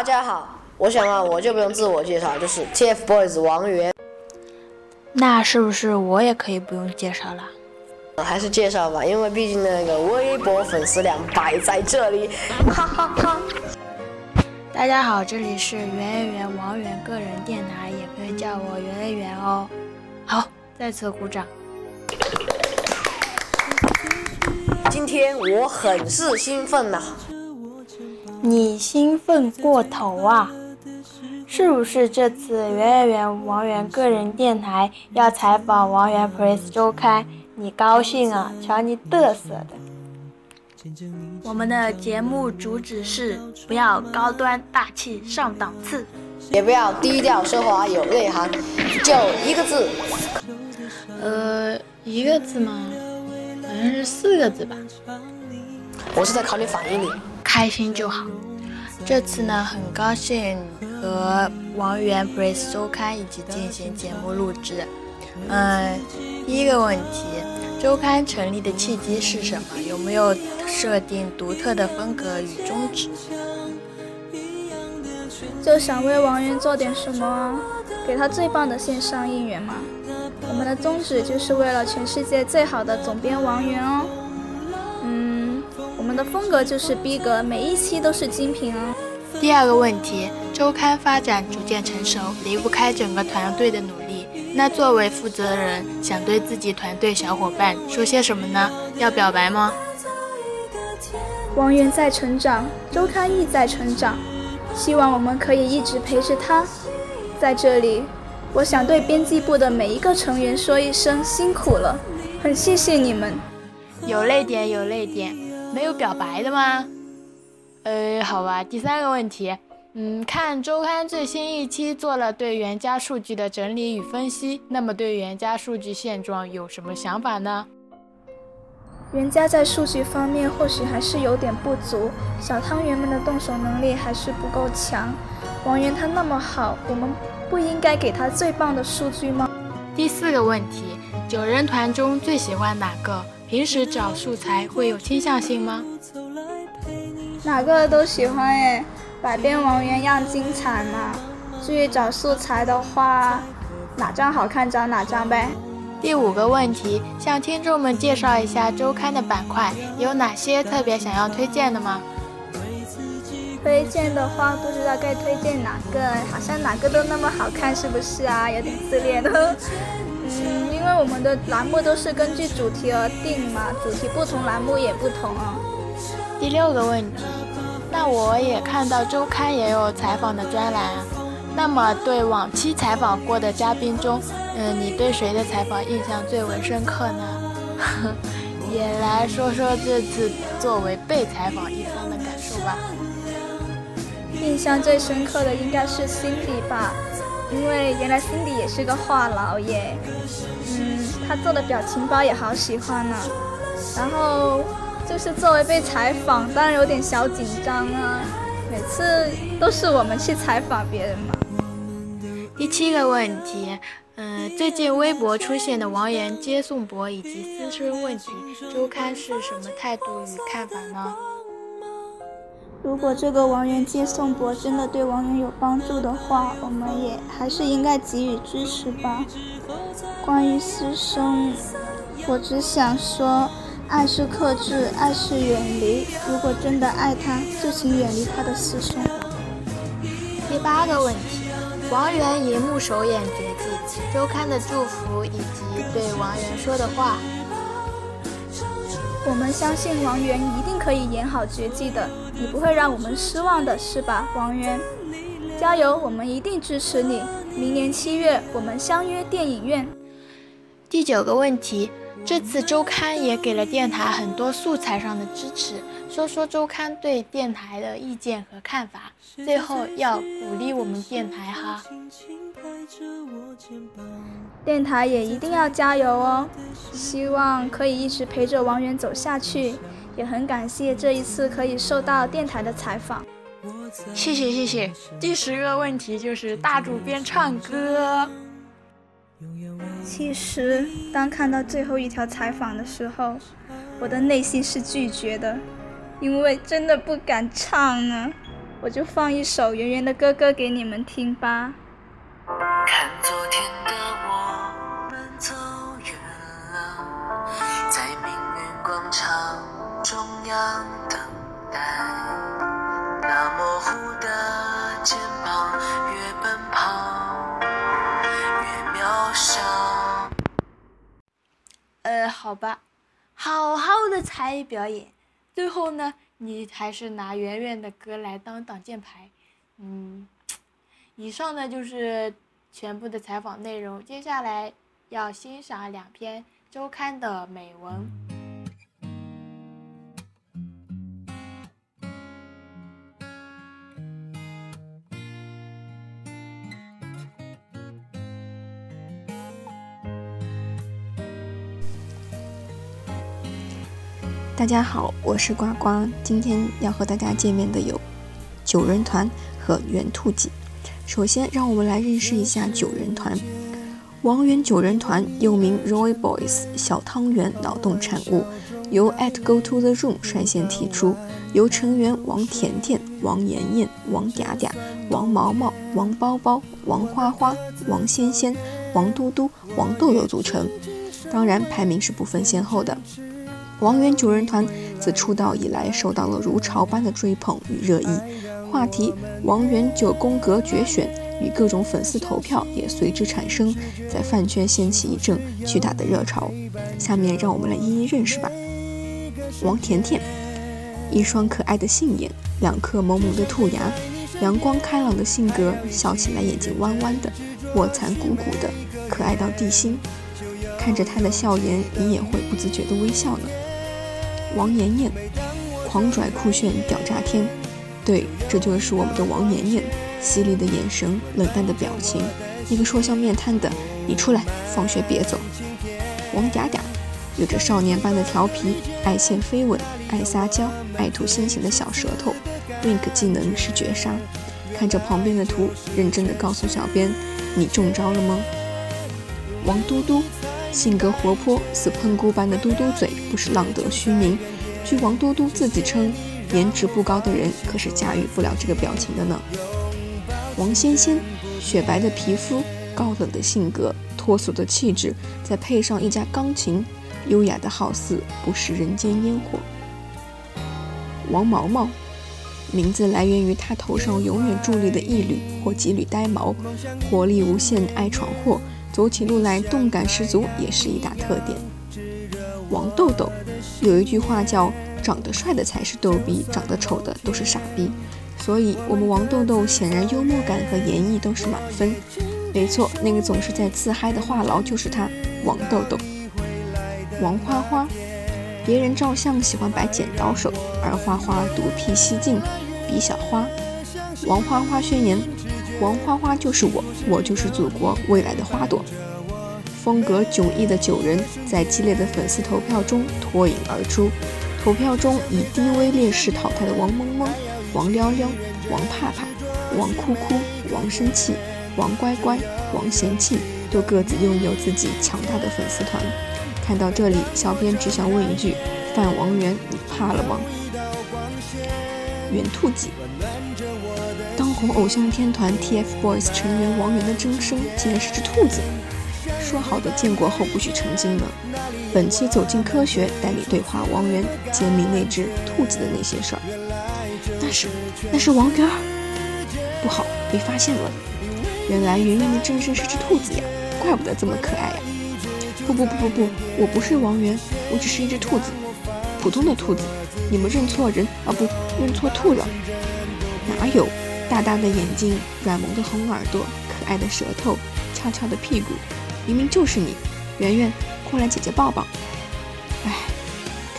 大家好，我想啊，我就不用自我介绍，就是 TFBOYS 王源。那是不是我也可以不用介绍了？还是介绍吧，因为毕竟那个微博粉丝量摆在这里，哈哈哈。大家好，这里是圆圆圆王源个人电台，也可以叫我圆圆圆哦。好，再次鼓掌。今天我很是兴奋呐。你兴奋过头啊！是不是这次圆圆圆王源个人电台要采访王源 Press 周刊，你高兴啊？瞧你嘚瑟的！我们的节目主旨是不要高端大气上档次，也不要低调奢华有内涵，就一个字。呃，一个字吗？好像是四个字吧。我是在考你反应你。开心就好。这次呢，很高兴和王源 Press 周刊一起进行节目录制。嗯，第一个问题，周刊成立的契机是什么？有没有设定独特的风格与宗旨？就想为王源做点什么，给他最棒的线上应援嘛。我们的宗旨就是为了全世界最好的总编王源哦。我们的风格就是逼格，每一期都是精品哦。第二个问题，周刊发展逐渐成熟，离不开整个团队的努力。那作为负责人，想对自己团队小伙伴说些什么呢？要表白吗？王源在成长，周刊亦在成长，希望我们可以一直陪着他。在这里，我想对编辑部的每一个成员说一声辛苦了，很谢谢你们。有泪点，有泪点。没有表白的吗？呃，好吧。第三个问题，嗯，看周刊最新一期做了对原家数据的整理与分析，那么对原家数据现状有什么想法呢？原家在数据方面或许还是有点不足，小汤圆们的动手能力还是不够强。王源他那么好，我们不应该给他最棒的数据吗？第四个问题，九人团中最喜欢哪个？平时找素材会有倾向性吗？哪个都喜欢哎，百变王源样精彩嘛。至于找素材的话，哪张好看找哪张呗。第五个问题，向听众们介绍一下周刊的板块，有哪些特别想要推荐的吗？推荐的话，不知道该推荐哪个，好像哪个都那么好看，是不是啊？有点自恋的。嗯，因为我们的栏目都是根据主题而定嘛，主题不同，栏目也不同啊。第六个问题，那我也看到周刊也有采访的专栏，那么对往期采访过的嘉宾中，嗯，你对谁的采访印象最为深刻呢？也来说说这次作为被采访一方的感受吧。印象最深刻的应该是 Cindy 吧。因为原来 Cindy 也是个话痨耶，嗯，他做的表情包也好喜欢呢。然后就是作为被采访，当然有点小紧张啊。每次都是我们去采访别人嘛。第七个问题，嗯，最近微博出现的王源接送博以及私生问题，周刊是什么态度与看法呢？如果这个王源接宋博真的对王源有帮助的话，我们也还是应该给予支持吧。关于私生，我只想说，爱是克制，爱是远离。如果真的爱他，就请远离他的私生活。第八个问题，王源荧幕首演绝技，周刊的祝福以及对王源说的话。我们相信王源一定可以演好绝技的。你不会让我们失望的是吧，王源？加油，我们一定支持你。明年七月，我们相约电影院。第九个问题，这次周刊也给了电台很多素材上的支持，说说周刊对电台的意见和看法。最后要鼓励我们电台哈，电台也一定要加油哦，希望可以一直陪着王源走下去。也很感谢这一次可以受到电台的采访，谢谢谢谢。第十个问题就是大主编唱歌。其实当看到最后一条采访的时候，我的内心是拒绝的，因为真的不敢唱啊。我就放一首圆圆的歌歌给你们听吧。看等待。那模糊的肩膀，越奔跑越渺小。呃，好吧，好好的才艺表演，最后呢，你还是拿圆圆的歌来当挡箭牌，嗯，以上呢就是全部的采访内容，接下来要欣赏两篇周刊的美文。大家好，我是呱呱。今天要和大家见面的有九人团和圆兔记。首先，让我们来认识一下九人团。王源九人团又名 Roy Boys 小汤圆脑洞产物，由 At Go to the Room 率先提出，由成员王甜甜、王妍妍、王嗲嗲、王毛毛、王包包、王花花、王仙仙、王嘟嘟、王豆豆组成。当然，排名是不分先后的。王源九人团自出道以来，受到了如潮般的追捧与热议，话题“王源九宫格决选”与各种粉丝投票也随之产生，在饭圈掀起一阵巨大的热潮。下面让我们来一一认识吧。王甜甜，一双可爱的杏眼，两颗萌萌的兔牙，阳光开朗的性格，笑起来眼睛弯弯的，卧蚕鼓鼓的，可爱到地心。看着她的笑颜，你也会不自觉的微笑呢。王妍妍，狂拽酷炫屌炸天，对，这就是我们的王妍妍，犀利的眼神，冷淡的表情，那个说笑面瘫的，你出来，放学别走。王嗲嗲，有着少年般的调皮，爱现飞吻，爱撒娇，爱吐心形的小舌头，wink 技能是绝杀。看着旁边的图，认真的告诉小编，你中招了吗？王嘟嘟。性格活泼，似喷菇般的嘟嘟嘴不是浪得虚名。据王嘟嘟自己称，颜值不高的人可是驾驭不了这个表情的呢。王仙仙，雪白的皮肤，高冷的性格，脱俗的气质，再配上一架钢琴，优雅的好似不食人间烟火。王毛毛，名字来源于他头上永远伫立的一缕或几缕呆毛，活力无限，爱闯祸。走起路来动感十足，也是一大特点。王豆豆有一句话叫“长得帅的才是逗逼，长得丑的都是傻逼”，所以我们王豆豆显然幽默感和演绎都是满分。没错，那个总是在自嗨的话痨就是他，王豆豆。王花花，别人照相喜欢摆剪刀手，而花花独辟蹊径，比小花。王花花宣言。王花花就是我，我就是祖国未来的花朵。风格迥异的九人在激烈的粉丝投票中脱颖而出。投票中以低微劣势淘汰的王萌萌、王撩撩、王怕怕、王哭哭、王生气、王乖乖、王嫌弃，都各自拥有自己强大的粉丝团。看到这里，小编只想问一句：范王源，你怕了吗？圆兔记。当红偶像天团 TFBOYS 成员王源的真身竟然是只兔子，说好的建国后不许成精呢？本期走进科学带你对话王源，揭秘那只兔子的那些事儿。那是那是王源，不好，被发现了。原来圆圆的真身是只兔子呀，怪不得这么可爱呀。不不不不不，我不是王源，我只是一只兔子，普通的兔子。你们认错人啊，不认错兔了。哪有？大大的眼睛，软萌的红耳朵，可爱的舌头，翘翘的屁股，明明就是你，圆圆，过来姐姐抱抱。哎，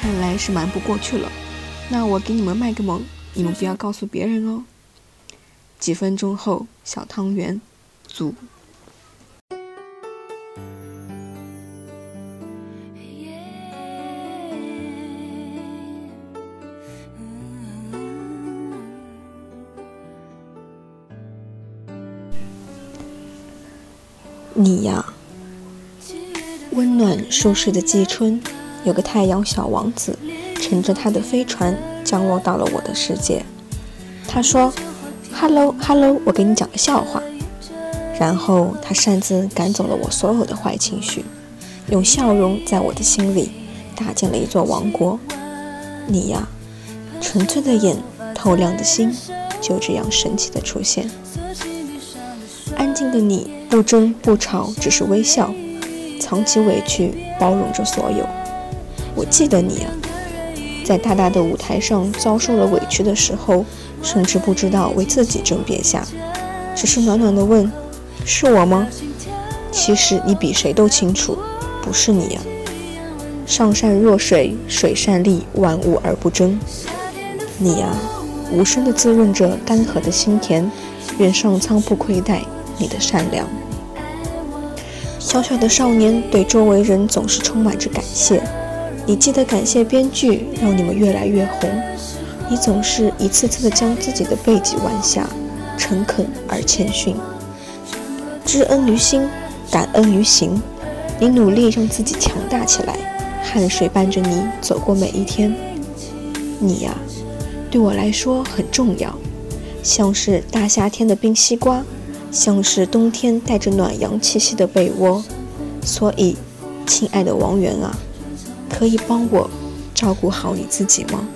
看来是瞒不过去了。那我给你们卖个萌，你们不要告诉别人哦。几分钟后，小汤圆足。你呀，温暖舒适的季春，有个太阳小王子，乘着他的飞船降落到了我的世界。他说：“Hello，Hello，我给你讲个笑话。”然后他擅自赶走了我所有的坏情绪，用笑容在我的心里搭建了一座王国。你呀，纯粹的眼，透亮的心，就这样神奇的出现。安静的你，不争不吵，只是微笑，藏起委屈，包容着所有。我记得你啊，在大大的舞台上遭受了委屈的时候，甚至不知道为自己争辩下，只是暖暖的问。是我吗？其实你比谁都清楚，不是你呀。上善若水，水善利，万物而不争。你呀，无声地滋润着干涸的心田。愿上苍不亏待你的善良。小小的少年对周围人总是充满着感谢。你记得感谢编剧，让你们越来越红。你总是一次次的将自己的背脊弯下，诚恳而谦逊。知恩于心，感恩于行。你努力让自己强大起来，汗水伴着你走过每一天。你呀，对我来说很重要，像是大夏天的冰西瓜，像是冬天带着暖阳气息的被窝。所以，亲爱的王源啊，可以帮我照顾好你自己吗？